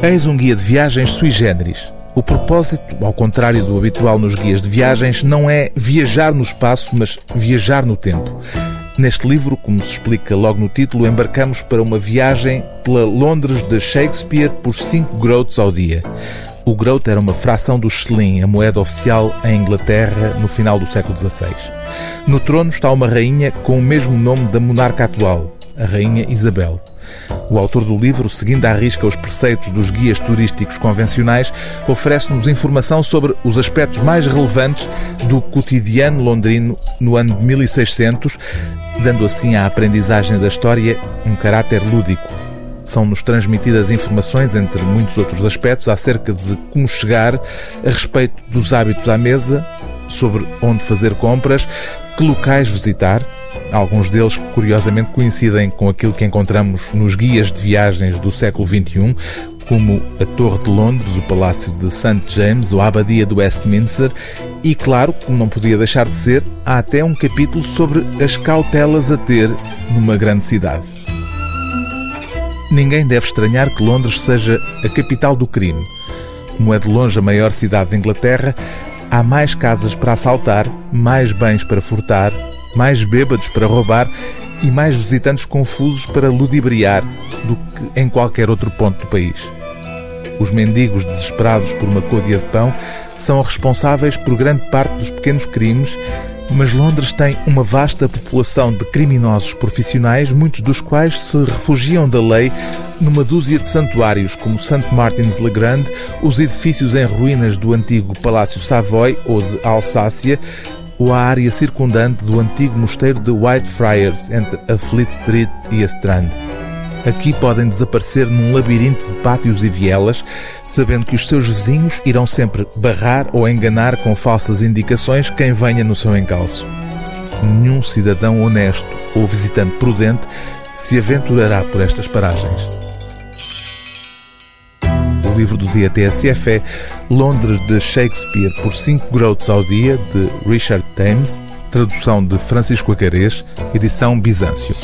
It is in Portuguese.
Eis um guia de viagens sui generis. O propósito, ao contrário do habitual nos guias de viagens, não é viajar no espaço, mas viajar no tempo. Neste livro, como se explica logo no título, embarcamos para uma viagem pela Londres de Shakespeare por 5 groats ao dia. O groat era uma fração do shilling, a moeda oficial em Inglaterra no final do século XVI. No trono está uma rainha com o mesmo nome da monarca atual, a Rainha Isabel. O autor do livro, seguindo à risca os preceitos dos guias turísticos convencionais, oferece-nos informação sobre os aspectos mais relevantes do cotidiano londrino no ano de 1600, dando assim à aprendizagem da história um caráter lúdico. São-nos transmitidas informações, entre muitos outros aspectos, acerca de como chegar, a respeito dos hábitos à mesa, sobre onde fazer compras, que locais visitar. Alguns deles, curiosamente, coincidem com aquilo que encontramos nos guias de viagens do século XXI, como a Torre de Londres, o Palácio de St. James ou a Abadia de Westminster e, claro, como não podia deixar de ser, há até um capítulo sobre as cautelas a ter numa grande cidade. Ninguém deve estranhar que Londres seja a capital do crime. Como é de longe a maior cidade da Inglaterra, há mais casas para assaltar, mais bens para furtar, mais bêbados para roubar e mais visitantes confusos para ludibriar do que em qualquer outro ponto do país. Os mendigos desesperados por uma côdea de pão são responsáveis por grande parte dos pequenos crimes mas Londres tem uma vasta população de criminosos profissionais, muitos dos quais se refugiam da lei numa dúzia de santuários, como St. Martin's le Grand, os edifícios em ruínas do antigo Palácio Savoy ou de Alsácia, ou a área circundante do antigo mosteiro de Whitefriars, entre a Fleet Street e a Strand. Aqui podem desaparecer num labirinto de pátios e vielas, sabendo que os seus vizinhos irão sempre barrar ou enganar com falsas indicações quem venha no seu encalço. Nenhum cidadão honesto ou visitante prudente se aventurará por estas paragens. O livro do dia TSF é Londres de Shakespeare por 5 groats ao dia, de Richard Thames, tradução de Francisco Acarês, edição Bizâncio.